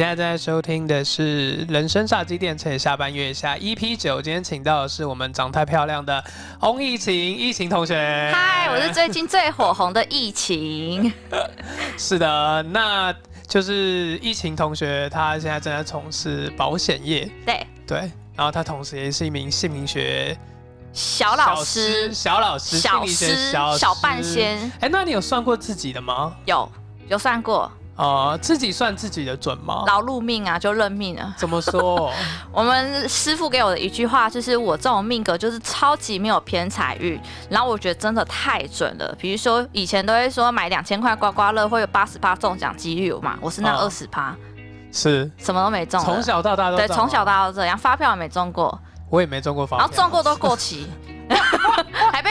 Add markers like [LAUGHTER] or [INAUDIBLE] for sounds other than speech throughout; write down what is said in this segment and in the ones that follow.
你现在正在收听的是《人生炸鸡店》，趁下半月下 EP 九。今天请到的是我们长太漂亮的翁疫情，疫情同学。嗨，我是最近最火红的疫情。[LAUGHS] 是的，那就是疫情同学，他现在正在从事保险业。对对，然后他同时也是一名姓名学小老师、小老师、小师、小半仙。哎，那你有算过自己的吗？有，有算过。哦，自己算自己的准吗？劳碌命啊，就认命啊。怎么说？[LAUGHS] 我们师傅给我的一句话就是：我这种命格就是超级没有偏财运。然后我觉得真的太准了。比如说以前都会说买两千块刮刮乐会有八十八中奖几率嘛，我是那二十趴，是什么都没中。从小到大都对，从小到大都这样，发票也没中过。我也没中过发票，然后中过都过期。[LAUGHS]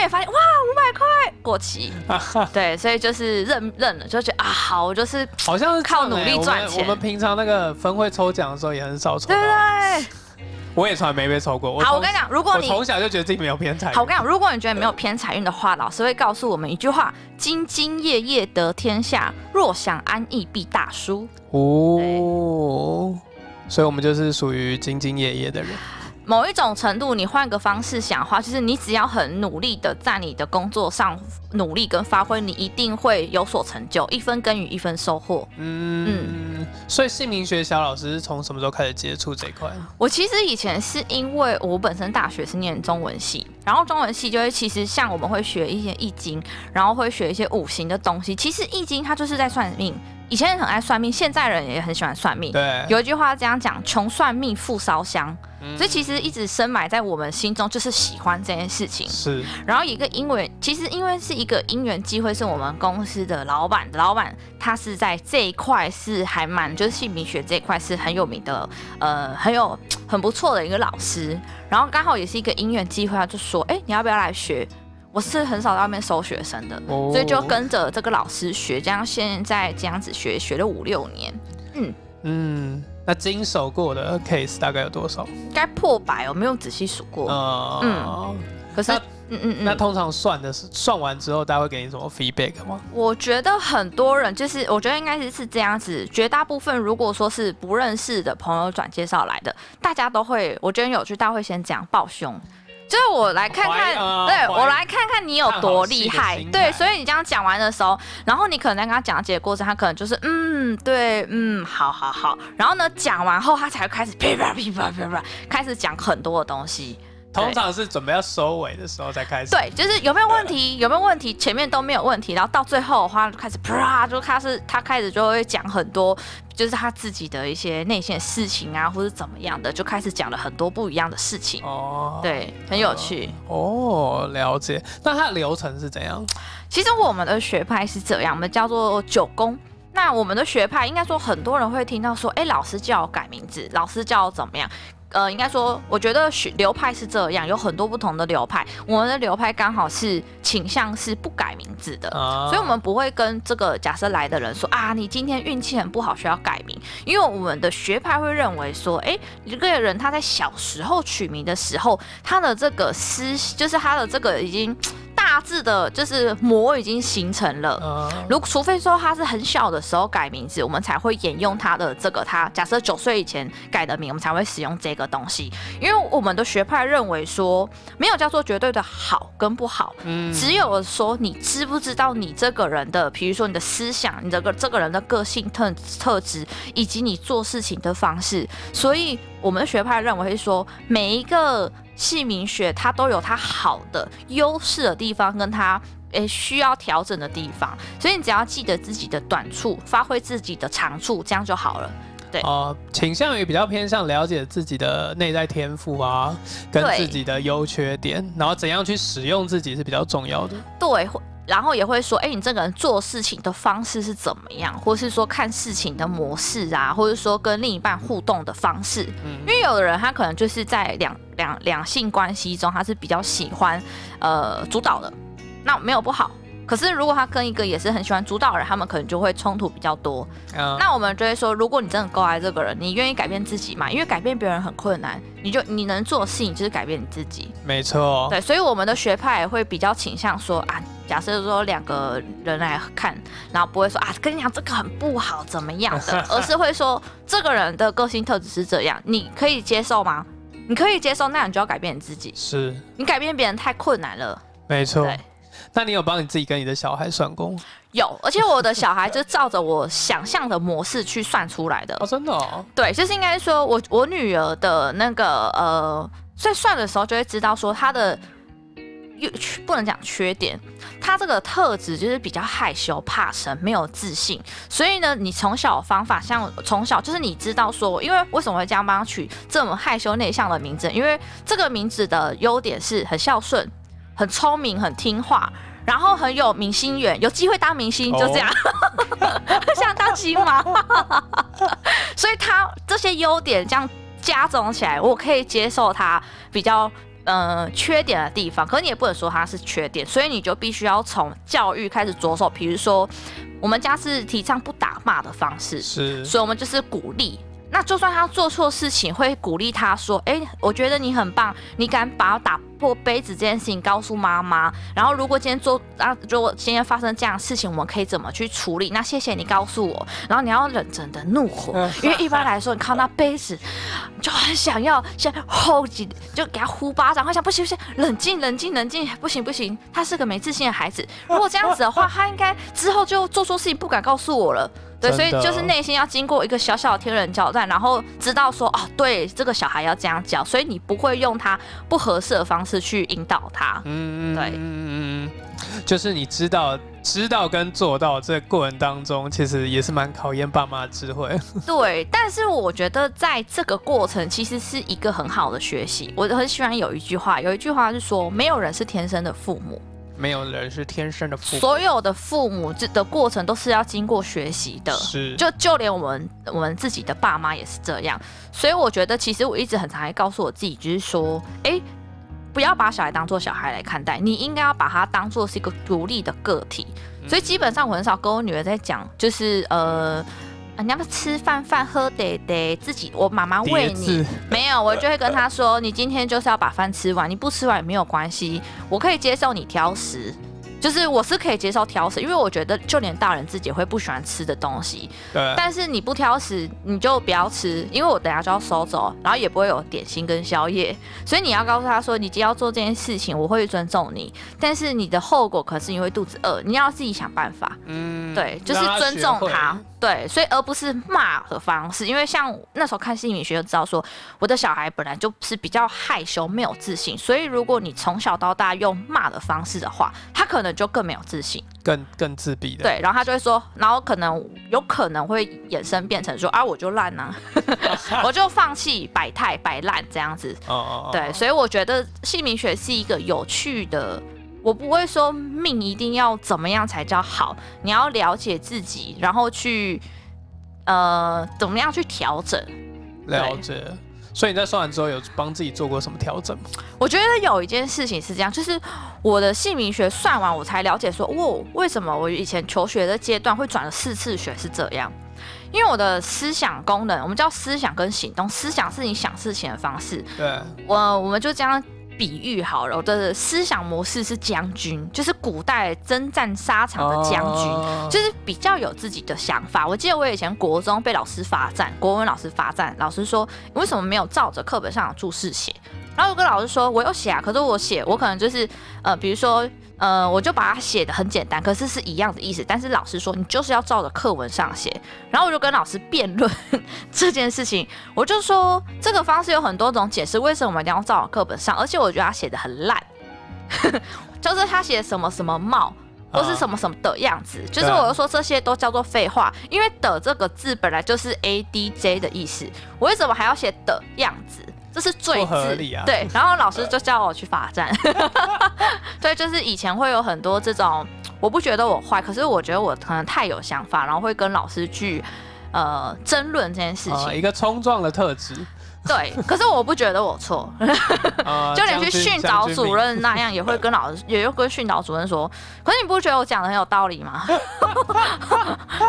还被你发现哇，五百块过期，[LAUGHS] 对，所以就是认认了，就觉得啊，好，我就是好像是靠努力赚钱。我们平常那个分会抽奖的时候也很少抽，对不对？我也从来没被抽过。好，我跟你讲，如果你从小就觉得自己没有偏财，好，我跟你讲，如果你觉得没有偏财运的话，老师会告诉我们一句话：兢兢业业得天下，若想安逸必大输。哦，所以我们就是属于兢兢业业的人。某一种程度，你换个方式想的话，就是你只要很努力的在你的工作上努力跟发挥，你一定会有所成就。一分耕耘一分收获。嗯，所以姓名学小老师是从什么时候开始接触这一块？我其实以前是因为我本身大学是念中文系，然后中文系就会其实像我们会学一些易经，然后会学一些五行的东西。其实易经它就是在算命。以前人很爱算命，现在人也很喜欢算命。对，有一句话这样讲：穷算命，富烧香。所以其实一直深埋在我们心中，就是喜欢这件事情。是。然后一个因为，其实因为是一个因缘机会，是我们公司的老板，老板他是在这一块是还蛮，就是姓名学这一块是很有名的，呃，很有 [TSK] 很不错的一个老师。然后刚好也是一个因缘机会，他就说：“哎，你要不要来学？”我是很少在外面收学生的，所以就跟着这个老师学，这样现在这样子学，学了五六年。嗯嗯，那经手过的 case 大概有多少？该破百我，没有仔细数过。嗯，可是，嗯嗯嗯，那通常算的是算完之后，大家会给你什么 feedback 吗？我觉得很多人就是，我觉得应该是是这样子，绝大部分如果说是不认识的朋友转介绍来的，大家都会，我觉得有趣，大家会先讲抱胸。就是我来看看，对我来看看你有多厉害，对，所以你这样讲完的时候，然后你可能在跟他讲解的过程，他可能就是嗯，对，嗯，好好好，然后呢讲完后，他才会开始噼啪噼啪噼啪开始讲很多的东西。通常是准备要收尾的时候才开始。对，就是有没有问题？有没有问题？前面都没有问题，然后到最后的话就开始啪，就开始他开始就会讲很多，就是他自己的一些内线事情啊，或者怎么样的，就开始讲了很多不一样的事情。哦，对，很有趣。哦，了解。那它的流程是怎样？其实我们的学派是这样，我们叫做九宫。那我们的学派应该说很多人会听到说，哎，老师叫我改名字，老师叫我怎么样？呃，应该说，我觉得学流派是这样，有很多不同的流派。我们的流派刚好是倾向是不改名字的，所以我们不会跟这个假设来的人说啊，你今天运气很不好，需要改名。因为我们的学派会认为说，哎，一个人他在小时候取名的时候，他的这个思，就是他的这个已经。大致的，就是膜已经形成了。如除非说他是很小的时候改名字，我们才会沿用他的这个。他假设九岁以前改的名，我们才会使用这个东西。因为我们的学派认为说，没有叫做绝对的好跟不好，只有说你知不知道你这个人的，比如说你的思想，你这个这个人的个性特特质，以及你做事情的方式。所以我们的学派认为是说，每一个。姓名学它都有它好的优势的地方，跟它诶需要调整的地方，所以你只要记得自己的短处，发挥自己的长处，这样就好了。对，呃，倾向于比较偏向了解自己的内在天赋啊，跟自己的优缺点，然后怎样去使用自己是比较重要的。对。然后也会说，哎，你这个人做事情的方式是怎么样，或是说看事情的模式啊，或者说跟另一半互动的方式。嗯，因为有的人他可能就是在两两两性关系中，他是比较喜欢呃主导的，那没有不好。可是如果他跟一个也是很喜欢主导的人，他们可能就会冲突比较多。那我们就会说，如果你真的够爱这个人，你愿意改变自己嘛？因为改变别人很困难，你就你能做的事情就是改变你自己。没错。对，所以我们的学派也会比较倾向说啊。假设说两个人来看，然后不会说啊，跟你讲这个很不好怎么样的，而是会说这个人的个性特质是这样，你可以接受吗？你可以接受，那你就要改变你自己。是，你改变别人太困难了。没错对。那你有帮你自己跟你的小孩算过吗？有，而且我的小孩就照着我想象的模式去算出来的。哦，真的哦。对，就是应该说我我女儿的那个呃，在算的时候就会知道说她的优不能讲缺点，他这个特质就是比较害羞、怕生、没有自信。所以呢，你从小方法像从小就是你知道说，因为为什么会这样帮他取这么害羞内向的名字？因为这个名字的优点是很孝顺、很聪明、很听话。然后很有明星缘，有机会当明星，就这样，[LAUGHS] 想当星吗？[LAUGHS] 所以他这些优点这样加总起来，我可以接受他比较呃缺点的地方，可你也不能说他是缺点，所以你就必须要从教育开始着手。比如说，我们家是提倡不打骂的方式，是，所以我们就是鼓励。那就算他做错事情，会鼓励他说：“哎，我觉得你很棒，你敢把打破杯子这件事情告诉妈妈。然后如果今天做啊，如果今天发生这样的事情，我们可以怎么去处理？那谢谢你告诉我。然后你要忍着的怒火，因为一般来说，你看到杯子，就很想要先吼几，就给他呼巴掌，会想不行不行，冷静冷静冷静，不行不行，他是个没自信的孩子。如果这样子的话，他应该之后就做错事情不敢告诉我了。”对，所以就是内心要经过一个小小的天人交战，然后知道说哦，对，这个小孩要这样教，所以你不会用他不合适的方式去引导他。嗯，对，嗯嗯就是你知道，知道跟做到这过程当中，其实也是蛮考验爸妈的智慧。[LAUGHS] [LAUGHS] 对，但是我觉得在这个过程其实是一个很好的学习。我很喜欢有一句话，有一句话是说，没有人是天生的父母。没有人是天生的父母，所有的父母这的过程都是要经过学习的，是就就连我们我们自己的爸妈也是这样，所以我觉得其实我一直很常告诉我自己，就是说，哎，不要把小孩当做小孩来看待，你应该要把他当做是一个独立的个体，所以基本上我很少跟我女儿在讲，就是呃。你要不吃饭饭喝得得自己，我妈妈喂你没有，我就会跟她说，你今天就是要把饭吃完，你不吃完也没有关系，我可以接受你挑食。就是我是可以接受挑食，因为我觉得就连大人自己会不喜欢吃的东西。对。但是你不挑食，你就不要吃，因为我等下就要收走，然后也不会有点心跟宵夜。所以你要告诉他说，你今天要做这件事情，我会尊重你，但是你的后果可是你会肚子饿，你要自己想办法。嗯。对，就是尊重他。对，所以而不是骂的方式，因为像那时候看心理学就知道说，我的小孩本来就是比较害羞、没有自信，所以如果你从小到大用骂的方式的话，他可能就更没有自信，更更自闭的。对，然后他就会说，然后可能有可能会衍生变成说，啊，我就烂啊，[LAUGHS] 我就放弃摆态摆烂这样子。哦哦。对，所以我觉得姓名学是一个有趣的。我不会说命一定要怎么样才叫好，你要了解自己，然后去呃怎么样去调整。了解。所以你在算完之后有帮自己做过什么调整吗？我觉得有一件事情是这样，就是我的姓名学算完，我才了解说，哦，为什么我以前求学的阶段会转了四次学是这样？因为我的思想功能，我们叫思想跟行动，思想是你想事情的方式。对。我我们就这样。比喻好了，我的思想模式是将军，就是古代征战沙场的将军，就是比较有自己的想法。我记得我以前国中被老师罚站，国文老师罚站，老师说为什么没有照着课本上的注释写？然后我跟老师说我有写啊，可是我写我可能就是呃，比如说。呃，我就把它写的很简单，可是是一样的意思。但是老师说你就是要照着课文上写，然后我就跟老师辩论 [LAUGHS] 这件事情。我就说这个方式有很多种解释，为什么我们一定要照着课本上？而且我觉得他写的很烂，[LAUGHS] 就是他写什么什么帽或是什么什么的样子，就是我就说这些都叫做废话，因为的这个字本来就是 A D J 的意思，我为什么还要写的样子？这是最合理啊，对，然后老师就叫我去罚站。[LAUGHS] 对，就是以前会有很多这种，我不觉得我坏，可是我觉得我可能太有想法，然后会跟老师去呃争论这件事情，一个冲撞的特质。对，可是我不觉得我错，[LAUGHS] [LAUGHS] 就连去训导主任那样，也会跟老师，[LAUGHS] 也会跟训导主任说。可是你不觉得我讲的很有道理吗？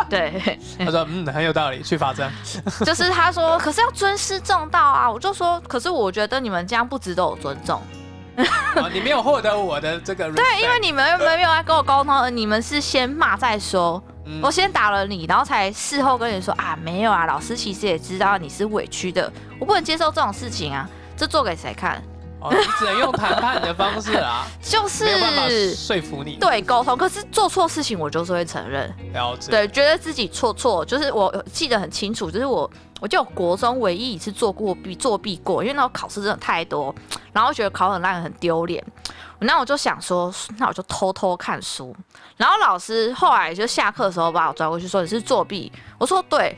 对，他说嗯很有道理，去罚站。就是他说，可是要尊师重道啊，我就说，可是我觉得你们这样不值得我尊重。哦你没有获得我的这个对，因为你们又没有来跟我沟通，你们是先骂再说。嗯我先打了你，然后才事后跟你说啊，没有啊，老师其实也知道你是委屈的，我不能接受这种事情啊，这做给谁看？哦，你只能用谈判的方式啊，[LAUGHS] 就是没有办法说服你。，对沟通，可是做错事情我就是会承认，了解。对，觉得自己错错，就是我记得很清楚，就是我我就国中唯一一次做过弊作弊过，因为那时候考试真的太多，然后觉得考很烂很丢脸，那我就想说，那我就偷偷看书，然后老师后来就下课的时候把我抓过去说你是作弊，我说对，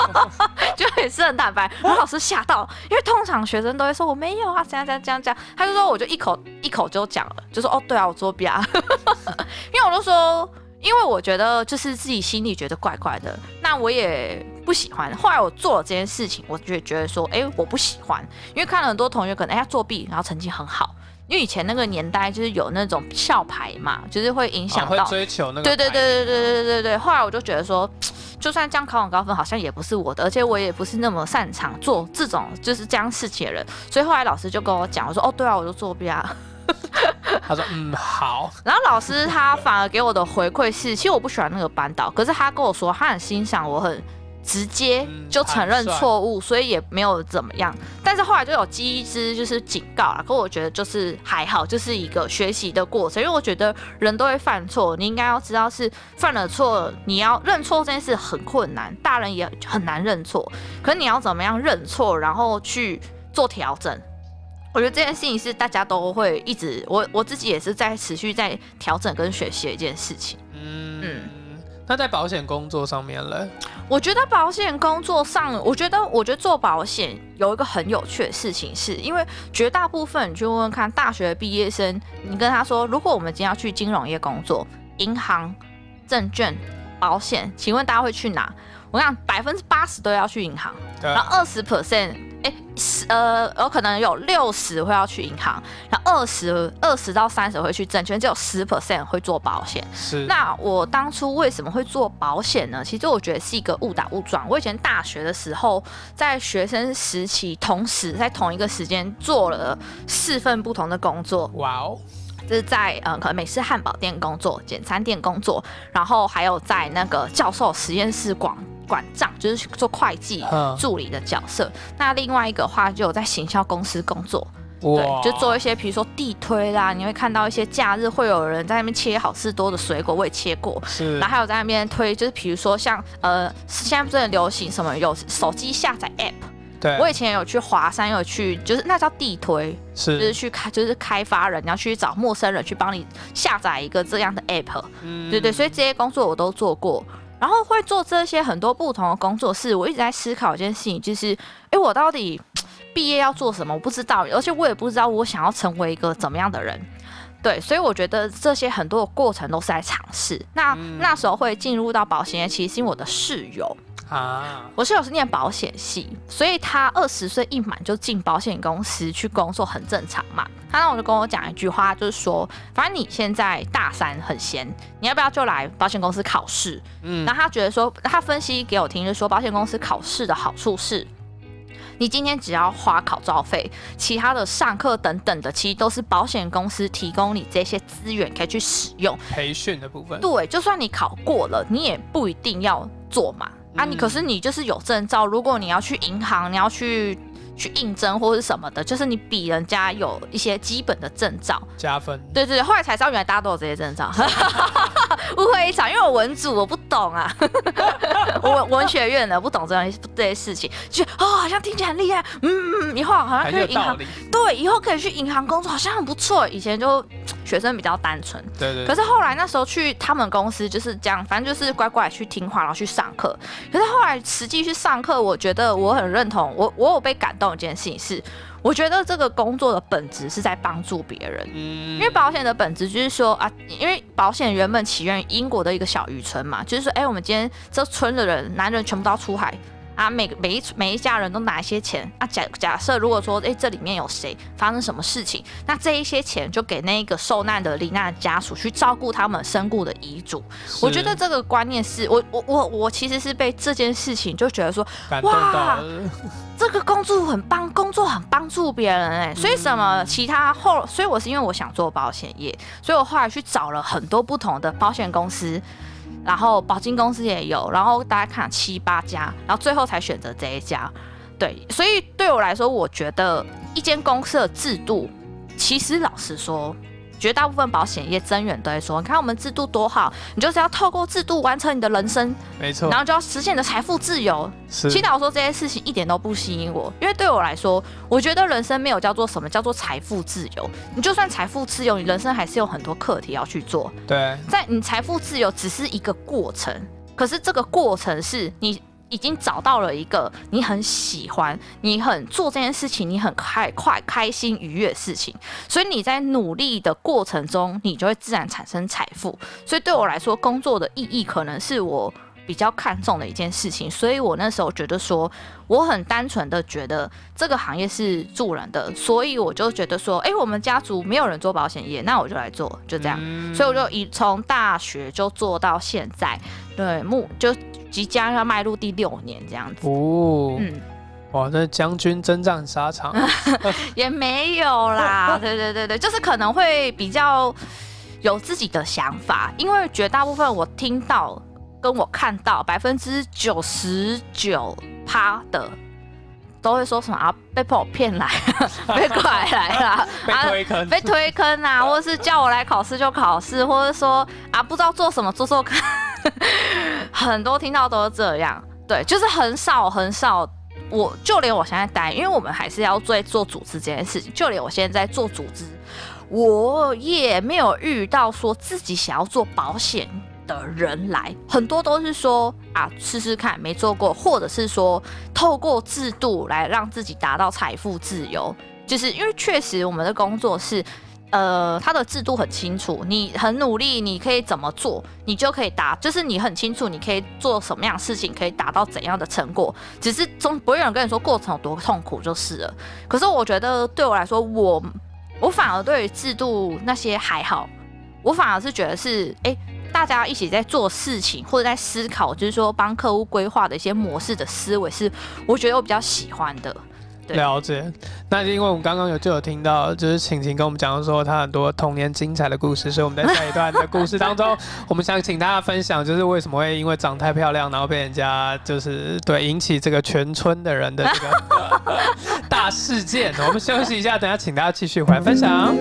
[LAUGHS] 就也是很坦白，然后老师吓到，因为通常学生都会说我没有啊，这样这样这样这样，他就说我就一口一口就讲了，就说哦对啊，我作弊啊，[LAUGHS] 因为我就说。因为我觉得就是自己心里觉得怪怪的，那我也不喜欢。后来我做了这件事情，我就觉得说，哎，我不喜欢，因为看了很多同学可能哎他作弊，然后成绩很好。因为以前那个年代就是有那种校牌嘛，就是会影响到。追求那个。对对对对对对对对。后来我就觉得说，[TSK] 就算这样考很高分，好像也不是我的，而且我也不是那么擅长做这种就是这样事情的人。所以后来老师就跟我讲，我说哦，对啊，我就作弊啊。[LAUGHS] 他说嗯好，[LAUGHS] 然后老师他反而给我的回馈是，其实我不喜欢那个班导，可是他跟我说他很欣赏我很直接嗯就承认错误，所以也没有怎么样。但是后来就有机之就是警告了，可我觉得就是还好，就是一个学习的过程，因为我觉得人都会犯错，你应该要知道是犯了错，你要认错这件事很困难，大人也很难认错，可是你要怎么样认错，然后去做调整。我觉得这件事情是大家都会一直，我我自己也是在持续在调整跟学习的一件事情。嗯。那在保险工作上面呢？我觉得保险工作上，我觉得我觉得做保险有一个很有趣的事情是，因为绝大部分你去问问看大学毕业生，你跟他说，如果我们今天要去金融业工作，银行、证券、保险，请问大家会去哪？我想百分之八十都要去银行，然后二十 percent，哎，十呃，有可能有六十会要去银行，然后二十二十到三十会去证券，只有十 percent 会做保险。是。那我当初为什么会做保险呢？其实我觉得是一个误打误撞。我以前大学的时候，在学生时期，同时在同一个时间做了四份不同的工作，哇哦，就是在呃可能美式汉堡店工作、简餐店工作，然后还有在那个教授实验室管管账，就是做会计嗯。助理的角色。那另外一个话就有在行销公司工作，对，就做一些比如说地推啦，你会看到一些假日会有人在那边切好事多的水果，我也切过。是。然后还有在那边推，就是比如说像呃，现在不是很流行什么有手机下载 App，对，我以前有去华山，有去就是那叫地推，是。就是是去开就是开发人，你要去找陌生人去帮你下载一个这样的 App，嗯。对对，所以这些工作我都做过。然后会做这些很多不同的工作是，我一直在思考一件事情，就是，哎，我到底毕业要做什么？我不知道，而且我也不知道我想要成为一个怎么样的人。对，所以我觉得这些很多的过程都是在尝试。那、嗯那时候会进入到保险业，其实是因为我的室友，啊，我室友是念保险系，所以他二十岁一满就进保险公司去工作，很正常嘛。他那我就跟我讲一句话，就是说，反正你现在大三很闲，你要不要就来保险公司考试？嗯然后他觉得说，他分析给我听，就是说保险公司考试的好处是。你今天只要花考照费，其他的上课等等的，其实都是保险公司提供你这些资源可以去使用。培训的部分，对，就算你考过了，你也不一定要做嘛。啊，你嗯可是你就是有证照，如果你要去银行，你要去去应征或者是什么的，就是你比人家有一些基本的证照。加分，对对对，后来才知道原来大家都有这些证照，[LAUGHS] 误会一场，因为我文组我不懂啊，[LAUGHS] 我文文学院的不懂这样这些事情，就哦好像听起来很厉害，嗯，嗯以后好像很可以银行，对，以后可以去银行工作，好像很不错。以前就学生比较单纯，对对，可是后来那时候去他们公司就是这样，反正就是乖乖去听话，然后去上课。可是后来实际去上课，我觉得我很认同，我我有被感动一件事情是，我觉得这个工作的本质是在帮助别人。嗯因为保险的本质就是说啊，因为保险原本起源于英国的一个小渔村嘛，就是说，哎，我们今天这村的人，男人全部都要出海，啊，每每一每一家人都拿一些钱啊。假假设如果说，哎，这里面有谁发生什么事情，那这一些钱就给那个受难的罹难家属去照顾他们身故的遗嘱。我觉得这个观念是我我我我其实是被这件事情就觉得说，哇，这个工作很帮工作很帮助别人哎，所以什么其他后，所以我是因为我想做保险业，所以我后来去找了很多不同的保险公司。然后保金公司也有，然后大家看七八家，然后最后才选择这一家。对，所以对我来说，我觉得一间公司的制度，其实老实说。绝大部分保险业增员都会说：“你看我们制度多好，你就是要透过制度完成你的人生，没错，然后就要实现你的财富自由。”其实我说这些事情一点都不吸引我，因为对我来说，我觉得人生没有叫做什么叫做财富自由。你就算财富自由，你人生还是有很多课题要去做。对，在你财富自由只是一个过程，可是这个过程是你。已经找到了一个你很喜欢、你很做这件事情、你很开快、开心、愉悦的事情，所以你在努力的过程中，你就会自然产生财富。所以对我来说，工作的意义可能是我比较看重的一件事情。所以我那时候觉得说，我很单纯的觉得这个行业是助人的，所以我就觉得说，哎，我们家族没有人做保险业，那我就来做，就这样。所以我就一从大学就做到现在，对，目就。即将要迈入第六年这样子哦，嗯，哇，那将军征战沙场 [LAUGHS] 也没有啦，对对对对，就是可能会比较有自己的想法，因为绝大部分我听到跟我看到百分之九十九趴的都会说什么啊，被朋友骗来，[LAUGHS] 被拐来了，被推坑，被推坑啊，[LAUGHS] 或者是叫我来考试就考试，或者说啊不知道做什么做做看。[LAUGHS] 很多听到都是这样，对，就是很少很少。我就连我现在待，因为我们还是要做做组织这件事情，就连我现在在做组织，我也没有遇到说自己想要做保险的人来。很多都是说啊，试试看，没做过，或者是说透过制度来让自己达到财富自由。就是因为确实我们的工作是。呃，它的制度很清楚，你很努力，你可以怎么做，你就可以达，就是你很清楚，你可以做什么样的事情，可以达到怎样的成果。只是总不会有人跟你说过程有多痛苦就是了。可是我觉得对我来说，我我反而对于制度那些还好，我反而是觉得是，哎，大家一起在做事情或者在思考，就是说帮客户规划的一些模式的思维，是我觉得我比较喜欢的。了解，那因为我们刚刚有就有听到，就是晴晴跟我们讲说她很多童年精彩的故事，所以我们在下一段的故事当中，[LAUGHS] 我们想请大家分享，就是为什么会因为长太漂亮，然后被人家就是对引起这个全村的人的这个大事件。我们休息一下，等下请大家继续回来分享。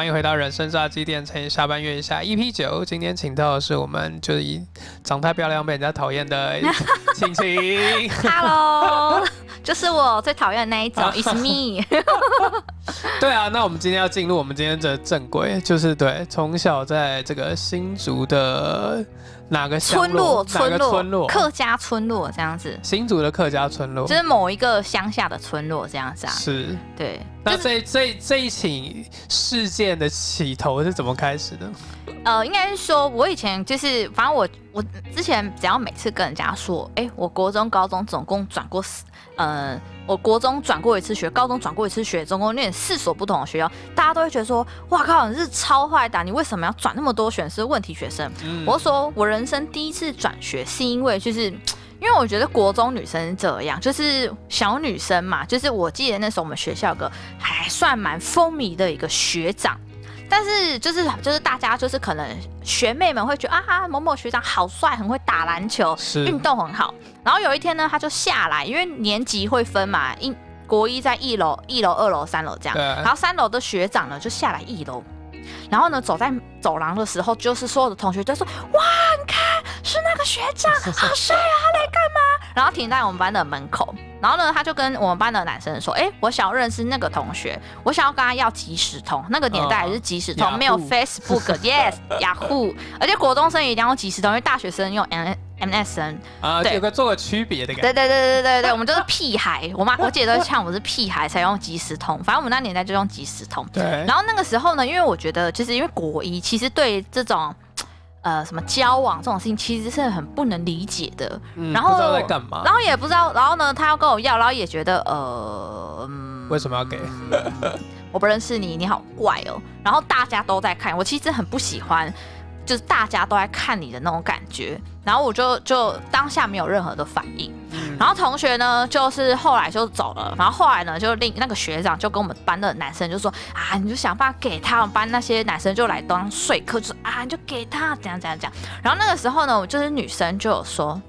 欢迎回到人生炸鸡店，乘以下半月一下 EP 九。今天请到的是我们就是以长太漂亮被人家讨厌的 [LAUGHS] 晴晴。Hello，就是我最讨厌的那一种，[LAUGHS] It's me。对啊，那我们今天要进入我们今天的正轨，就是对从小在这个新竹的。哪个村落？村落？村落？客家村落这样子。新竹的客家村落，就是某一个乡下的村落这样子啊。是，对。那这这这一起事件的起头是怎么开始的？呃，应该是说，我以前就是，反正我我之前只要每次跟人家说，哎，我国中、高中总共转过四，呃。我国中转过一次学，高中转过一次学，总共念四所不同的学校，大家都会觉得说，哇靠，你是超坏的，你为什么要转那么多选是问题学生？我说我人生第一次转学是因为就是因为我觉得国中女生这样，就是小女生嘛，就是我记得那时候我们学校个还算蛮风靡的一个学长。但是就是就是大家就是可能学妹们会觉得啊某某学长好帅，很会打篮球，运动很好。然后有一天呢，他就下来，因为年级会分嘛，一国一在一楼、一楼、二楼、三楼这样。然后三楼的学长呢就下来一楼，然后呢走在走廊的时候，就是所有的同学都说哇，你看是那个学长，[LAUGHS] 好帅啊，他来干嘛？然后停在我们班的门口。然后呢，他就跟我们班的男生说：“哎，我想要认识那个同学，我想要跟他要即时通。那个年代还是即时通，没有 Facebook，Yes，Yahoo。[LAUGHS] 而且国中生也一定要即时通，因为大学生用 M MSN。啊，对有个做个区别的感觉。对对对对对对，我们就是屁孩。我妈 [LAUGHS] 我姐都会呛我是屁孩才用即时通，反正我们那年代就用即时通。对，然后那个时候呢，因为我觉得就是因为国一其实对这种。呃，什么交往这种事情其实是很不能理解的，嗯然后不知道在干嘛然，后也不知道，然后呢，他要跟我要，然后也觉得呃，嗯为什么要给？[LAUGHS] 我不认识你，你好怪哦。然后大家都在看，我其实很不喜欢，就是大家都在看你的那种感觉。然后我就就当下没有任何的反应。嗯然后同学呢，就是后来就走了。然后后来呢，就另那个学长就跟我们班的男生就说啊，你就想办法给他。我们班那些男生就来当说客，就说啊，你就给他，怎样怎样怎样。然后那个时候呢，我就是女生就有说。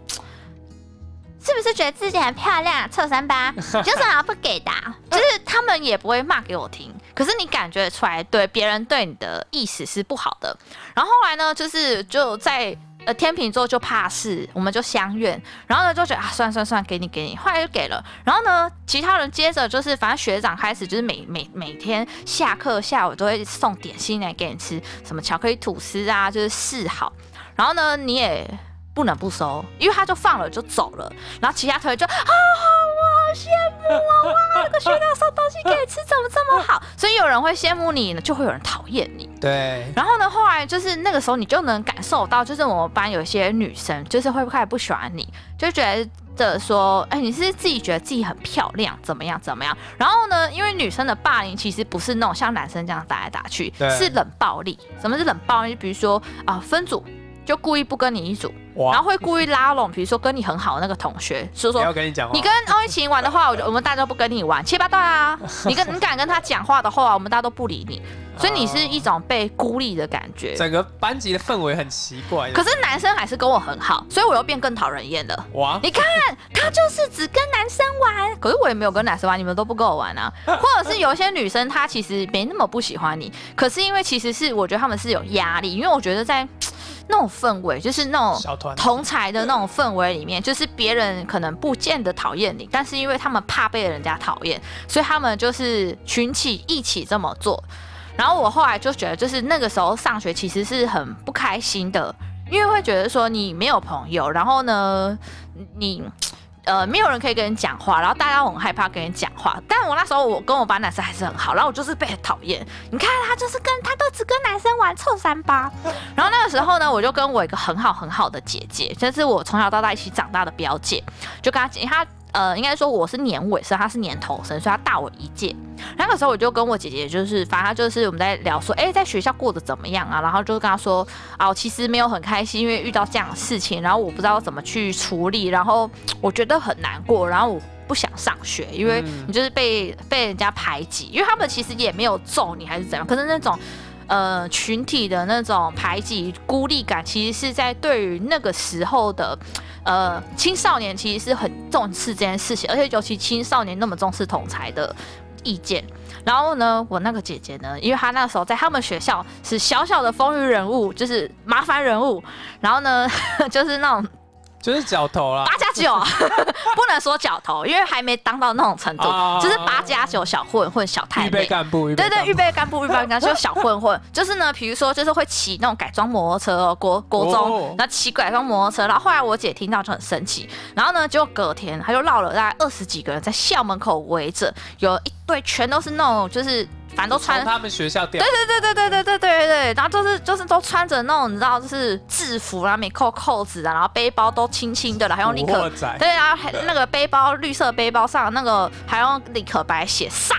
是不是觉得自己很漂亮，臭三八？[LAUGHS] 你有什么不给的啊、[LAUGHS] 就是他们也不会骂给我听，可是你感觉出来，对别人对你的意思是不好的。然后后来呢，就是就在呃天秤座就怕事，我们就相怨，然后呢就觉得啊，算算算，给你给你，后来就给了。然后呢，其他人接着就是，反正学长开始就是每每每天下课下午都会送点心来给你吃，什么巧克力吐司啊，就是示好。然后呢，你也不能不收，因为他就放了就走了。然后其他同学就啊，我好羡慕啊！哇，那个学长送东西给你吃，怎么这么好？所以有人会羡慕你，就会有人讨厌你。对，然后呢，后来就是那个时候，你就能感受到，就是我们班有一些女生，就是会开始不喜欢你，就觉得说，哎，你是自己觉得自己很漂亮，怎么样怎么样？然后呢，因为女生的霸凌其实不是那种像男生这样打来打去，是冷暴力。什么是冷暴力？比如说啊、分组就故意不跟你一组，然，后会故意拉拢，比如说跟你很好的那个同学，说不说要跟你讲话，你跟欧一晴玩的话，我就我们大家都不跟你玩，七八段啊！你跟你敢跟他讲话的话，我们大家都不理你，所以你是一种被孤立的感觉。整个班级的氛围很奇怪。可是男生还是跟我很好，所以我又变更讨人厌了。哇，你看，他就是只跟男生玩，可是我也没有跟男生玩，你们都不跟我玩啊。[LAUGHS] 或者是有一些女生，她其实没那么不喜欢你，可是因为其实是我觉得他们是有压力，因为我觉得在那种氛围，就是那种小团同才的那种氛围里面，就是别人可能不见得讨厌你，但是因为他们怕被人家讨厌，所以他们就是群起一起这么做。然后我后来就觉得，就是那个时候上学其实是很不开心的，因为会觉得说你没有朋友，然后呢，你。呃，没有人可以跟你讲话，然后大家很害怕跟你讲话。但我那时候我跟我班男生还是很好，然后我就是被讨厌。你看他就是跟他都只跟男生玩，臭三八。[LAUGHS] 然后那个时候呢，我就跟我一个很好很好的姐姐，就是我从小到大一起长大的表姐，就跟她讲，她呃，应该说我是年尾生，他是年头生，所以他大我一届。那个时候我就跟我姐姐，就是反正就是我们在聊说，哎、在学校过得怎么样啊？然后就跟她说，啊，我其实没有很开心，因为遇到这样的事情，然后我不知道怎么去处理，然后我觉得很难过，然后我。不想上学，因为嗯你就是被、被人家排挤，因为他们其实也没有揍你还是怎样，可是那种呃群体的那种排挤、孤立感，其实是在对于那个时候的呃青少年，其实是很重视这件事情，而且尤其青少年那么重视统才的意见。然后呢，我那个姐姐呢，因为她那时候在他们学校是小小的风云人物，就是麻烦人物。然后呢，就是那种就是脚头啦八，加九，[LAUGHS] 不能说脚头，因为还没当到那种程度，哦。就是八加九小混混小太预备妹。干部，预备对对，预备干部、预备干部就小混混，[LAUGHS] 就是呢，比如说就是会骑那种改装摩托车哦，国国中，哦。然后骑改装摩托车，然后后来我姐听到就很生气，然后呢，结果隔天他就绕了大概二十几个人在校门口围着，有一堆全都是那种就是反正都穿从他们学校调，对对对对对对对对对，然后就是就是都穿着那种你知道就是制服，然后没扣扣子啊，然后背包都轻轻的了，还用立可对啊，还那个背包绿色背包上那个还用立可白写煞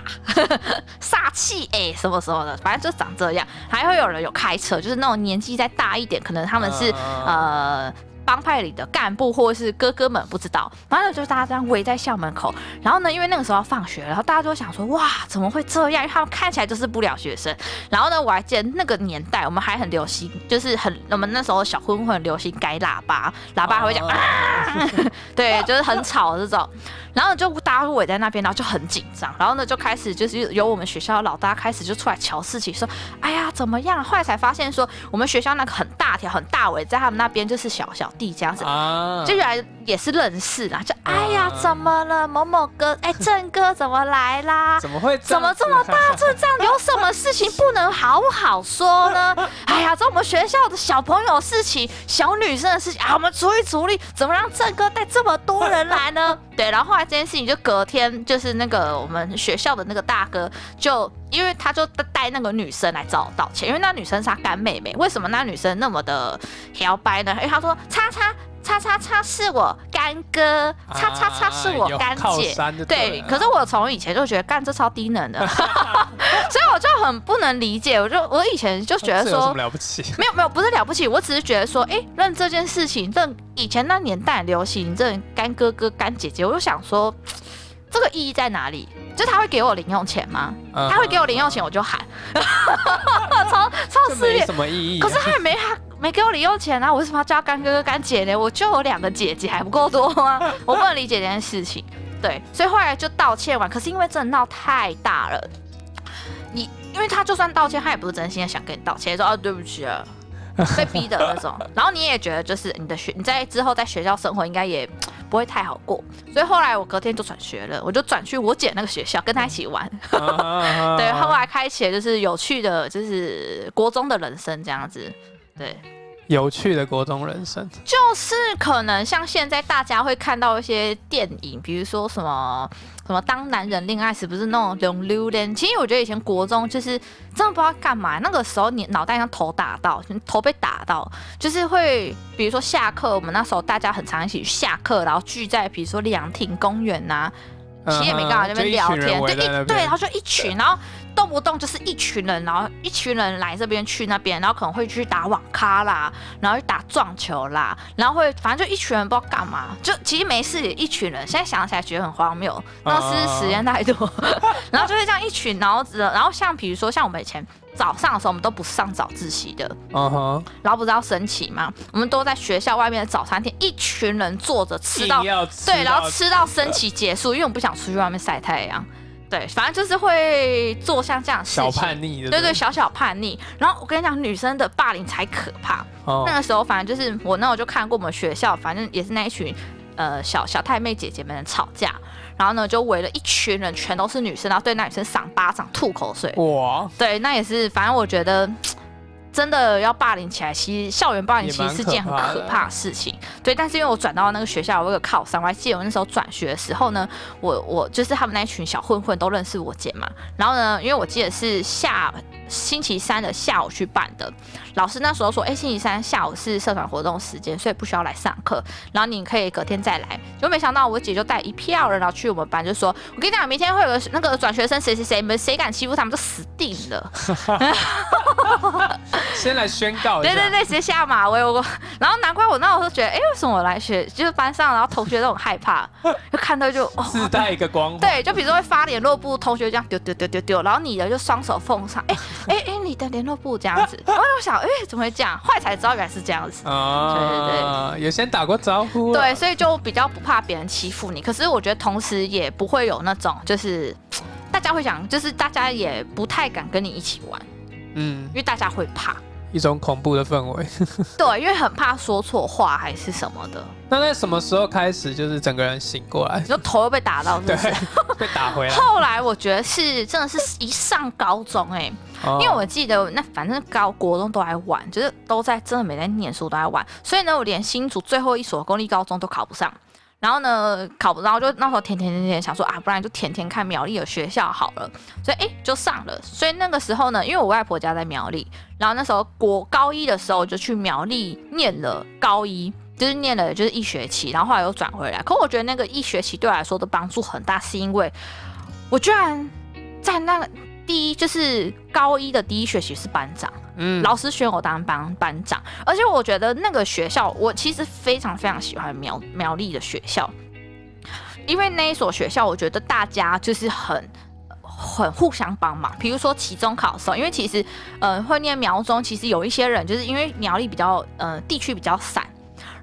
煞气哎、什么什么的，反正就长这样。还会有人有开车，就是那种年纪再大一点，可能他们是、嗯呃。帮派里的干部或者是哥哥们不知道，反正就是大家这样围在校门口。然后呢，因为那个时候要放学，然后大家就想说，哇，怎么会这样？因为他们看起来就是不了学生。然后呢，我还记得那个年代，我们还很流行，就是很我们那时候小混混流行改喇叭，喇叭还会讲哦啊，[LAUGHS] 对，就是很吵这种。然后就大家围在那边，然后就很紧张。然后呢，就开始就是由我们学校的老大开始就出来瞧事情，说，哎呀怎么样？后来才发现说，我们学校那个很大条、很大围，在他们那边就是小小地这样子。啊，就原来也是认识啦，就哎呀嗯怎么了某某哥，[LAUGHS] 哎郑哥怎么来啦？怎么会怎么这么大阵仗？有什么事情不能好好说呢？[LAUGHS] 哎呀，这我们学校的小朋友事情、小女生的事情啊，我们处理处理，怎么让郑哥带这么多人来呢？[LAUGHS] 对，然后后来这件事情就隔天，就是那个我们学校的那个大哥，就因为他就带那个女生来找我道歉，因为那女生是他干妹妹。为什么那女生那么的摇摆呢？因为他说叉叉。叉叉叉是我干哥，叉叉叉是我干姐，对，可是我从以前就觉得干这超低能的，[LAUGHS] 所以我就很不能理解。我就我以前就觉得说了不起，没有没有不是了不起，我只是觉得说，哎、认这件事情，认以前那年代流行认干哥哥干姐姐，我就想说，这个意义在哪里？就他会给我零用钱吗？嗯他会给我零用钱，我就喊，[LAUGHS] 超超这没撕裂。什么意义啊。可是他也没他没给我零用钱啊，我为什么要叫干哥哥干姐呢？我就有两个姐姐，还不够多吗？[LAUGHS] 我不能理解这件事情。对，所以后来就道歉完，可是因为真的闹太大了，你因为他就算道歉，他也不是真心的想跟你道歉，说啊对不起啊，[LAUGHS] 被逼的那种。然后你也觉得就是你的学你在之后在学校生活应该也不会太好过，所以后来我隔天就转学了，我就转去我姐那个学校跟她一起玩。[LAUGHS] 对，对后来开启了就是有趣的，就是国中的人生这样子。对，有趣的国中人生，就是可能像现在大家会看到一些电影，比如说什么什么《当男人恋爱时》，不是那种龙溜连。其实我觉得以前国中就是真的不知道干嘛，那个时候你脑袋像头打到，头被打到，就是会比如说下课，我们那时候大家很常一起下课，然后聚在比如说凉亭公园呐、其实也没干嘛，那边聊天，对一对，然后就一群，然后动不动就是一群人，然后一群人来这边去那边，然后可能会去打网咖啦，然后去打撞球啦，然后会反正就一群人不知道干嘛，就其实没事，一群人，现在想起来觉得很荒谬，那是时间太多，[LAUGHS] 然后就会这样一群，然后然后像比如说像我们以前早上的时候，我们都不上早自习的，嗯哼，然后不是要升旗吗？我们都在学校外面的早餐店，一群人坐着吃到对，然后吃到升旗结束，因为我们不想出去外面晒太阳。对，反正就是会做像这样。小叛逆的，对对，小小叛逆。然后我跟你讲，女生的霸凌才可怕。哦那个时候，反正就是我那我就看过我们学校，反正也是那一群呃小小太妹姐姐们吵架，然后呢就围了一群人，全都是女生，然后对那女生赏巴掌、吐口水。哇，对，那也是，反正我觉得。真的要霸凌起来，其实校园霸凌其实是件很可怕的事情。对，但是因为我转到那个学校，我有个靠山，我还记得我那时候转学的时候呢，我我就是他们那一群小混混都认识我姐嘛。然后呢，因为我记得是下星期三的下午去办的，老师那时候说，哎，星期三下午是社团活动时间，所以不需要来上课，然后你可以隔天再来。就没想到我姐就带一票人，然后去我们班，就说，我跟你讲，明天会有个那个转学生谁谁谁，你们谁敢欺负他们就死定了。先来宣告一下，对 [LAUGHS] 对对，直接下马威。我然后难怪我那时候觉得，哎，为什么我来学就是班上，然后同学都很害怕，[LAUGHS] 就看到就哦。自带一个光环，对，就比如说会发联络簿，同学这样丢丢丢丢丢，然后你的就双手奉上，哎哎哎，你的联络部这样子，[LAUGHS] 然后我想，哎，怎么会这样？后来才知道原来是这样子。啊，对对有先打过招呼，对，，所以就比较不怕别人欺负你。可是我觉得同时也不会有那种就是大家会想，就是大家也不太敢跟你一起玩，嗯因，为大家会怕。一种恐怖的氛围。[LAUGHS] 对，因为很怕说错话还是什么的，那在什么时候开始，就是整个人醒过来你，说头又被打到，是对不是？，[LAUGHS] 被打回来？后来我觉得是真的是一上高中哎、哦因为我记得那反正高国中都在玩，就是都在真的没在念书都在玩，所以呢我连新竹最后一所公立高中都考不上。然后呢，考不到就那时候填填填填，想说啊，不然就填填看苗栗的学校好了，所以哎就上了。所以那个时候呢，因为我外婆家在苗栗，然后那时候国高一的时候就去苗栗念了高一，就是念了就是一学期，然后后来又转回来。可我觉得那个一学期对我来说的帮助很大，是因为我居然在那个第一就是高一的第一学期是班长。嗯老师选我当班班长，而且我觉得那个学校，我其实非常非常喜欢苗苗栗的学校，因为那一所学校，我觉得大家就是很。很互相帮忙，比如说期中考的时候，因为其实，呃，会念苗中，其实有一些人就是因为苗栗比较，呃，地区比较散，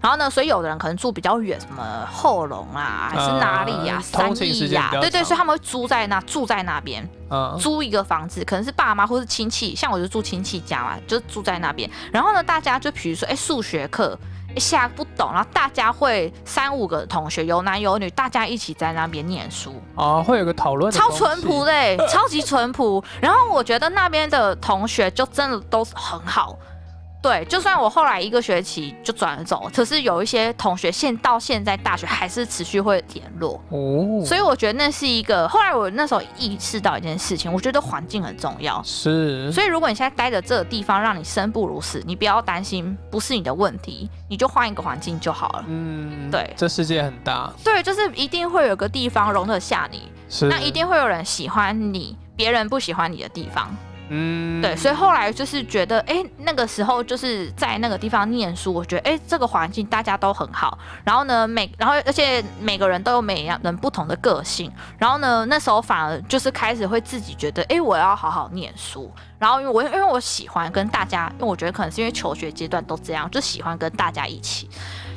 然后呢，所以有的人可能住比较远，什么后龙啊，还是哪里呀、呃三义呀、对对，所以他们会租在那，住在那边。嗯租一个房子，可能是爸妈或是亲戚，像我就住亲戚家嘛，就住在那边。然后呢，大家就比如说，哎，数学课一下不懂，然后大家会三五个同学有男有女，大家一起在那边念书，哦，会有个讨论超淳朴嘞、欸，超级淳朴。然后我觉得那边的同学就真的都很好。对，就算我后来一个学期就转了走，可是有一些同学现到现在大学还是持续会联络，哦，所以我觉得那是一个。后来我那时候意识到一件事情，我觉得环境很重要。是，所以如果你现在待的这个地方让你生不如死，你不要担心，不是你的问题，你就换一个环境就好了。嗯，对这世界很大，对，就是一定会有个地方容得下你，是，那一定会有人喜欢你，别人不喜欢你的地方。嗯，对，所以后来就是觉得，哎，那个时候就是在那个地方念书，我觉得，哎，这个环境大家都很好。然后呢，每然后而且每个人都有每样人不同的个性。然后呢，那时候反而就是开始会自己觉得，哎，我要好好念书。然后因为我因为我喜欢跟大家，因为我觉得可能是因为求学阶段都这样，就喜欢跟大家一起。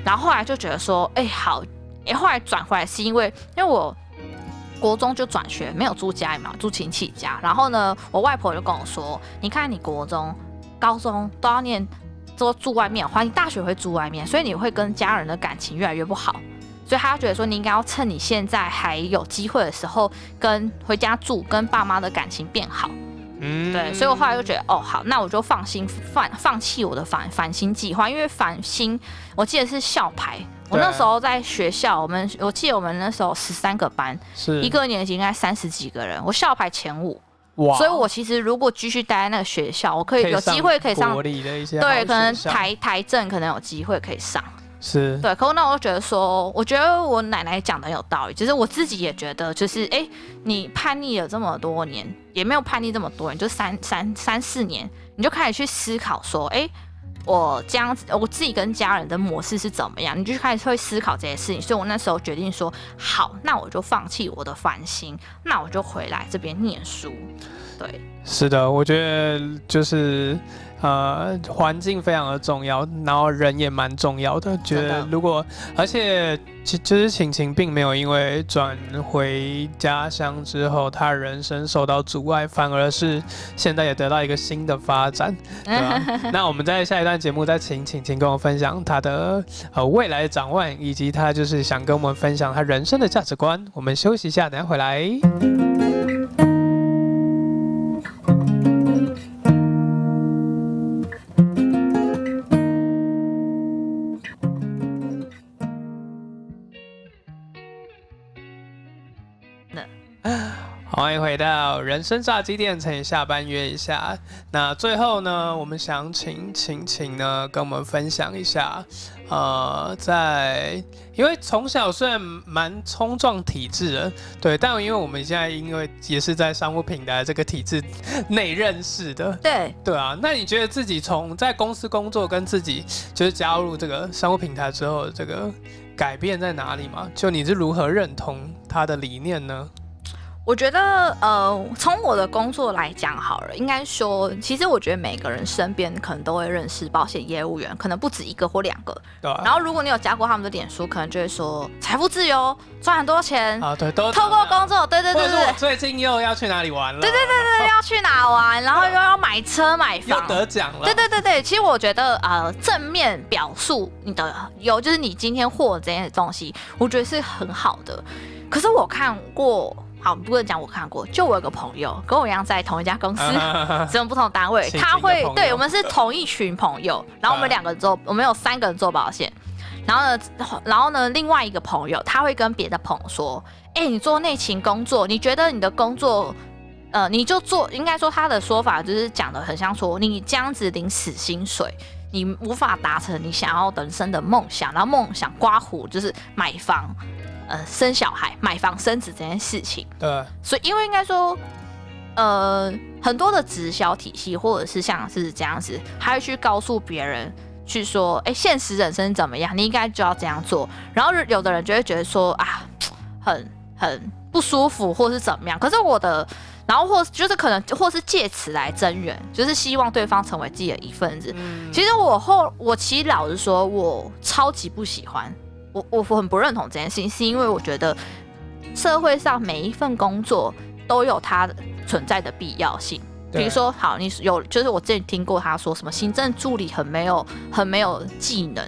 然后后来就觉得说，哎，好，哎，后来转回来是因为因为我。国中就转学，没有住家里嘛，住亲戚家。然后呢，我外婆就跟我说：“你看，你国中、高中都要念，都住外面，或你大学会住外面，所以你会跟家人的感情越来越不好。所以他觉得说，你应该要趁你现在还有机会的时候，跟回家住，跟爸妈的感情变好。嗯，对，所以我后来就觉得，哦，好，那我就放心放放弃我的反反星计划，因为反星我记得是校牌。我那时候在学校，我们我记得我们那时候十三个班，是。一个年级应该三十几个人，我校排前五，哇，所以我其实如果继续待在那个学校，我可以有机会可以上对，可能台台政可能有机会可以上，是，对。可是那我就觉得说，我觉得我奶奶讲的很有道理，就是我自己也觉得，就是哎，你叛逆了这么多年，也没有叛逆这么多年，就三三三四年，你就开始去思考说，哎。我这样子，我自己跟家人的模式是怎么样？你就开始会思考这些事情，所以我那时候决定说，好，那我就放弃我的烦心，那我就回来这边念书。对，是的，我觉得就是呃，环境非常的重要，然后人也蛮重要的。觉得如果，而且其就是晴晴并没有因为转回家乡之后，她人生受到阻碍，反而是现在也得到一个新的发展，[LAUGHS] 对吧？那我们在下一段节目再请晴晴跟我分享她的呃未来的展望，以及她就是想跟我们分享她人生的价值观。我们休息一下，等下回来。欢迎回到人生炸鸡店，乘以下班约一下。那最后呢，我们想请晴晴呢跟我们分享一下，呃，在因为从小虽然蛮冲撞体制的，对，但因为我们现在因为也是在商务平台这个体制内认识的，对，对啊。那你觉得自己从在公司工作跟自己就是加入这个商务平台之后，这个改变在哪里吗？就你是如何认同他的理念呢？我觉得，呃，从我的工作来讲好了，应该说，其实我觉得每个人身边可能都会认识保险业务员，可能不止一个或两个。对啊。然后，如果你有加过他们的脸书，可能就会说财富自由，赚很多钱，啊，对，都透过工作，对对或对对最近又要去哪里玩了？对对对对，要去哪玩，然后又要买车买又房。得奖了。对对对对，其实我觉得呃，正面表述你的有，就是你今天获得这些东西，我觉得是很好的。可是我看过，好，不能讲我看过，就我有个朋友跟我一样在同一家公司，啊只有不同单位，他会对我们是同一群朋友，然后我们两个做，我们有三个人做保险，然后呢，然后呢，另外一个朋友他会跟别的朋友说，哎、你做内勤工作，你觉得你的工作？呃，你就做，应该说他的说法就是讲的很像说，你这样子领死薪水，你无法达成你想要人生的梦想，然后梦想刮胡就是买房，呃，生小孩、买房生子这件事情。对，所以，因为应该说，呃，很多的直销体系，或者是像是这样子，他会去告诉别人，去说，哎、现实人生怎么样，你应该就要这样做。然后有的人就会觉得说，啊，很很不舒服，或是怎么样。可是我的，然后或就是可能，或是借此来增援，就是希望对方成为自己的一份子。嗯，其实我后，我其实老实说，我超级不喜欢，我我我很不认同这件事情，是因为我觉得社会上每一份工作都有它存在的必要性。比如说，好，你有就是我之前听过他说什么行政助理很没有很没有技能，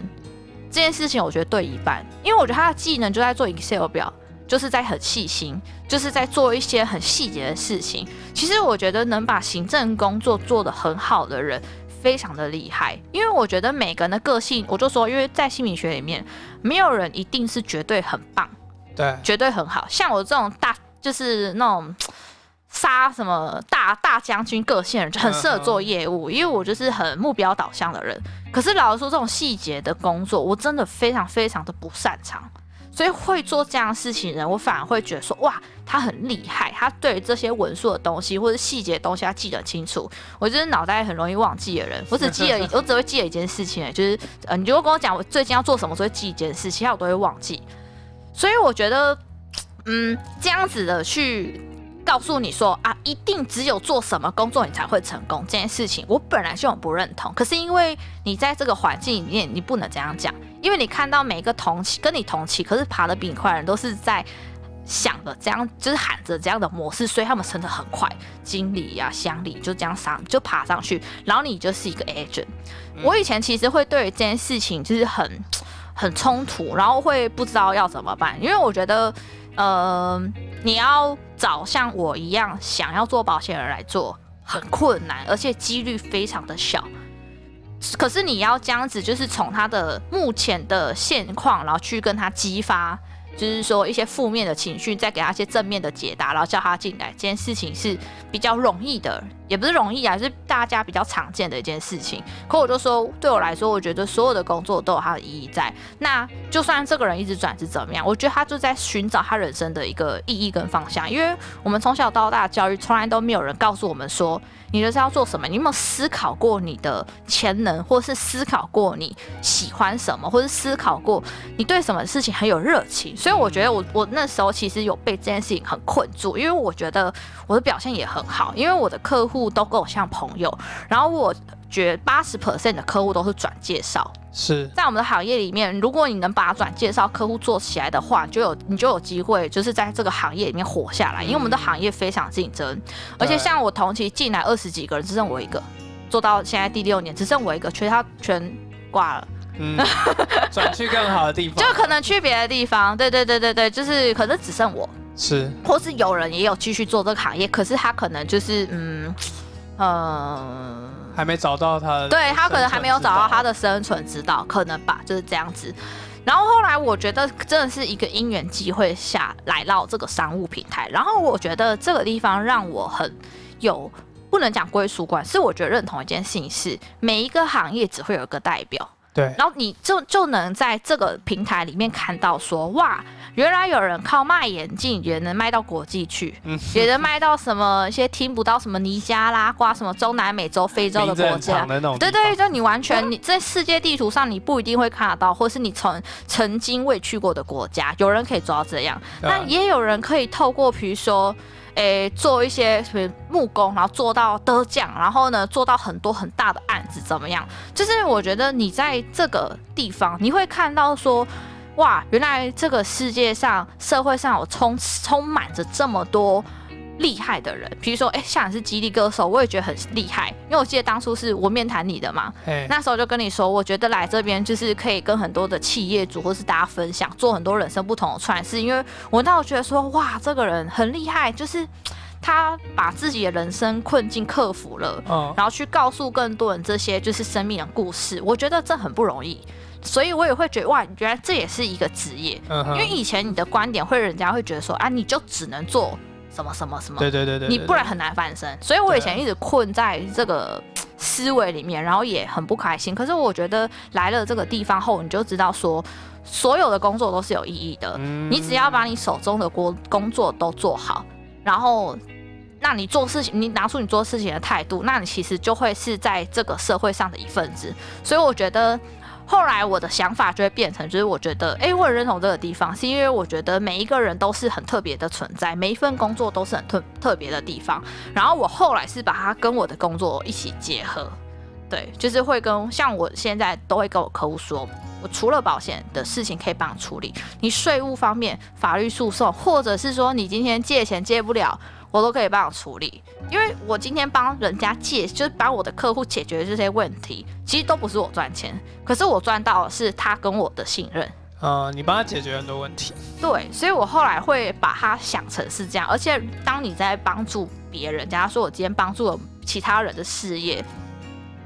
这件事情我觉得对一半，因为我觉得他的技能就在做 Excel 表，就是在很细心，就是在做一些很细节的事情。其实我觉得能把行政工作做得很好的人，非常的厉害。因为我觉得每个人的个性，我就说，因为在心理学里面，没有人一定是绝对很棒，对，绝对很好。像我这种大，就是那种。杀什么大大将军个性人就很适合做业务，因为我就是很目标导向的人。可是老实说，这种细节的工作，我真的非常非常的不擅长。所以会做这样事情人，我反而会觉得说，哇，他很厉害，他对这些文书的东西或者细节的东西他记得清楚。我就是脑袋很容易忘记的人，我只 [LAUGHS] 记得我只会记得一件事情，就是呃，你如果跟我讲我最近要做什么，我会记一件事，其他我都会忘记。所以我觉得，嗯，这样子的去。告诉你说啊，一定只有做什么工作你才会成功这件事情，我本来就很不认同。可是因为你在这个环境里面，你不能这样讲，因为你看到每一个同期跟你同期，可是爬得比你快的人，都是在想的这样，就是喊着这样的模式，所以他们升得很快，经理呀、乡里就这样上就爬上去，然后你就是一个 agent。我以前其实会对这件事情就是很很冲突，然后会不知道要怎么办，因为我觉得。呃，你要找像我一样想要做保险人来做，很困难，而且几率非常的小。可是你要这样子，就是从他的目前的现况，然后去跟他激发。就是说一些负面的情绪，再给他一些正面的解答，然后叫他进来，这件事情是比较容易的，也不是容易啊，是大家比较常见的一件事情。可我就说，对我来说，我觉得所有的工作都有它的意义在。那就算这个人一直转是怎么样，我觉得他就在寻找他人生的一个意义跟方向。因为我们从小到大教育，从来都没有人告诉我们说。你就是要做什么？你有没有思考过你的潜能，或是思考过你喜欢什么，或是思考过你对什么事情很有热情？所以我觉得我我那时候其实有被这件事情很困住，因为我觉得我的表现也很好，因为我的客户都跟我像朋友，然后我。觉八十 percent 的客户都是转介绍，是在我们的行业里面，如果你能把转介绍客户做起来的话，就有你就有机会，就是在这个行业里面活下来。因为我们的行业非常竞争，而且像我同期进来二十几个人，只剩我一个，做到现在第六年，只剩我一个，其他全挂了。嗯，转去更好的地方，就可能去别的地方。对对对对对，就是可能只剩我是，或是有人也有继续做这个行业，可是他可能就是嗯嗯。还没找到他，对他可能还没有找到他的生存之道，可能吧，就是这样子。然后后来我觉得真的是一个因缘机会下来到这个商务平台，然后我觉得这个地方让我很有不能讲归属感，是我觉得认同一件事情是每一个行业只会有一个代表。对，然后你就就能在这个平台里面看到说，哇，原来有人靠卖眼镜也能卖到国际去，也能卖到什么一些听不到什么尼加拉瓜什么中南美洲、非洲的国家，对对，就你完全你在世界地图上你不一定会看得到，或是你曾曾经未去过的国家，有人可以做到这样，那也有人可以透过比如说。诶，做一些什么木工，然后做到得奖，然后呢，做到很多很大的案子，怎么样？就是我觉得你在这个地方，你会看到说，哇，原来这个世界上、社会上有充充满着这么多。厉害的人，比如说，哎，像你是激励歌手，我也觉得很厉害，因为我记得当初是我面谈你的嘛，那时候就跟你说，我觉得来这边就是可以跟很多的企业主或是大家分享，做很多人生不同的诠释，因为我那时候觉得说，哇，这个人很厉害，就是他把自己的人生困境克服了，然后去告诉更多人这些就是生命的故事，我觉得这很不容易，所以我也会觉得，哇，原来这也是一个职业，因为以前你的观点会人家会觉得说，啊，你就只能做。什么什么什么？对对对对，你不然很难翻身。所以我以前一直困在这个思维里面，然后也很不开心。可是我觉得来了这个地方后，你就知道说，所有的工作都是有意义的。你只要把你手中的工工作都做好，然后，那你做事情，你拿出你做事情的态度，那你其实就会是在这个社会上的一份子。所以我觉得。后来我的想法就会变成，就是我觉得，哎，我很认同这个地方，是因为我觉得每一个人都是很特别的存在，每一份工作都是很特特别的地方。然后我后来是把它跟我的工作一起结合，对，就是会跟像我现在都会跟我客户说，我除了保险的事情可以帮你处理，你税务方面、法律诉讼，或者是说你今天借钱借不了。我都可以帮我处理，因为我今天帮人家借，就是帮我的客户解决这些问题，其实都不是我赚钱，可是我赚到的是他跟我的信任。呃、你帮他解决很多问题。对，所以我后来会把它想成是这样，而且当你在帮助别人，假如说我今天帮助了其他人的事业，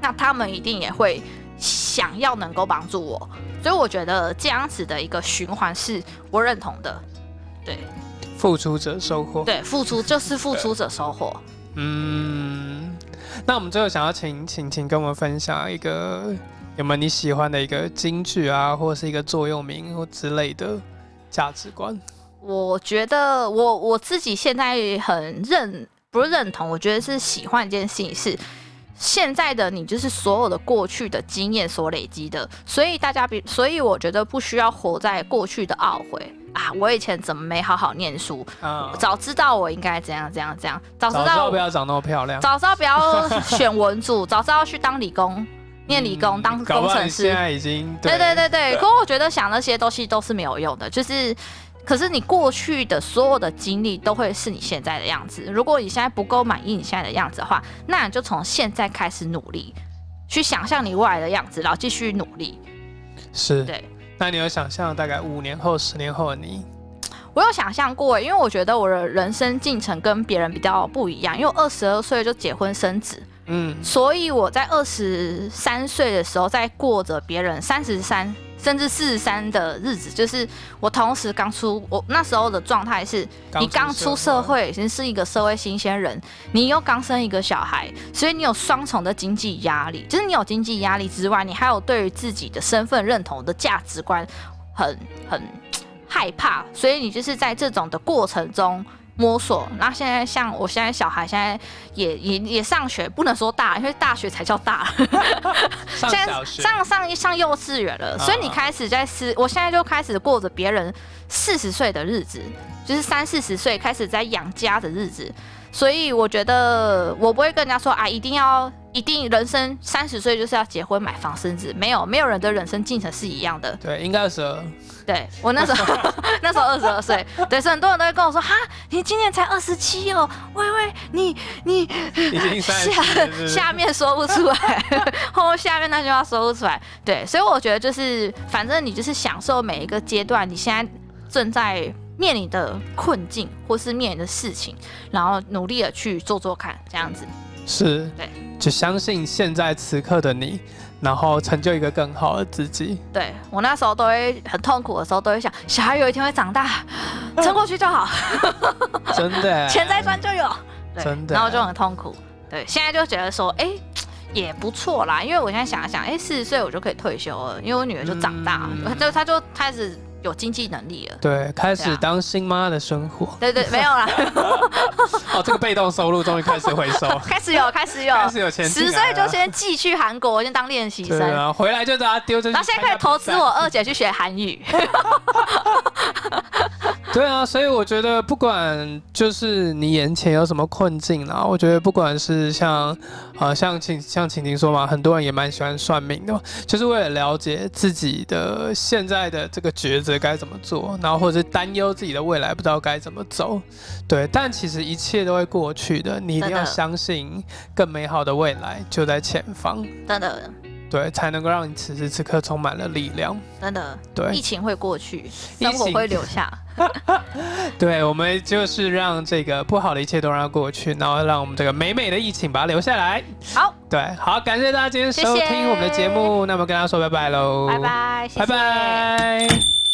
那他们一定也会想要能够帮助我，所以我觉得这样子的一个循环是我认同的。对付出者收获。对，付出就是付出者收获。嗯，那我们最后想要请请请跟我们分享一个有没有你喜欢的一个金句啊，或者是一个座右铭或之类的价值观？我觉得我我自己现在很认不是认同，我觉得是喜欢一件事情是。现在的你就是所有的过去的经验所累积的，所以大家比，所以我觉得不需要活在过去的懊悔啊！我以前怎么没好好念书？啊，早知道我应该怎样怎样怎样，早知道道不要长那么漂亮。早知道不要 [LAUGHS] 选文组，早知道去当理工，念理工当工程师现。在已经对对对对，可我觉得想那些东西都是没有用的，就是，可是你过去的所有的经历都会是你现在的样子。如果你现在不够满意你现在的样子的话，那你就从现在开始努力，去想象你未来的样子，然后继续努力。是。对那你有想象大概五年后、十年后的你？我有想象过，因为我觉得我的人生进程跟别人比较不一样，因为我二十二岁就结婚生子，嗯，所以我在二十三岁的时候在过着别人三十三甚至四十三的日子，就是我同时刚出，我那时候的状态是你刚出社，会，已经是一个社会新鲜人，你又刚生一个小孩，所以你有双重的经济压力，就是你有经济压力之外，你还有对于自己的身份认同的价值观很很害怕，所以你就是在这种的过程中。摸索，那现在像我现在小孩现在也也也上学，不能说大，因为大学才叫大，[LAUGHS] 上现在上上上幼稚园了，所以你啊开始在思，我现在就开始过着别人四十岁的日子，就是三四十岁开始在养家的日子，所以我觉得我不会跟人家说啊，一定要一定人生三十岁就是要结婚买房生子，没有没有人的人生进程是一样的。对，应该是二对我那时候 [LAUGHS] 那时候二十二岁，对，所以很多人都会跟我说哈，你今年才二十七哦，喂喂，你你下下面说不出来，[LAUGHS] 后下面那句话说不出来。对，所以我觉得就是，反正你就是享受每一个阶段，你现在正在面临的困境或是面临的事情，然后努力的去做做看，这样子。是，对，就相信现在此刻的你，然后成就一个更好的自己。对我那时候都会很痛苦的时候，都会想，小孩有一天会长大，撑过去就好，真的，钱再赚就有。对，真的然后就很痛苦。对，现在就觉得说，哎、也不错啦，因为我现在想一想，哎、四十岁我就可以退休了，因为我女儿就长大就她就开始有经济能力了。对，开始当新妈的生活。对对，[LAUGHS] 没有啦，哦，这个被动收入终于开始回收，[LAUGHS] 开始有，开始有，开始有钱十岁就先寄去韩国，先当练习生，对啊，回来就把它丢进去。然后现在可以投资我。二姐去学韩语。[LAUGHS] 对啊，所以我觉得不管就是你眼前有什么困境啊，我觉得不管是像呃像晴像晴晴说嘛，很多人也蛮喜欢算命的，就是为了了解自己的现在的这个抉择该怎么做，然后或者是担忧自己的未来不知道该怎么走。对，但其实一切都会过去的，你一定要相信更美好的未来就在前方，真的，对，才能够让你此时此刻充满了力量。真的，对疫情会过去，疫生活情会留下。[LAUGHS] 对，我们就是让这个不好的一切都让它过去，然后让我们这个美美的疫情把它留下来。好，对，好，感谢大家今天收听我们的节目，那么跟大家说拜拜喽，拜，拜，谢拜谢拜。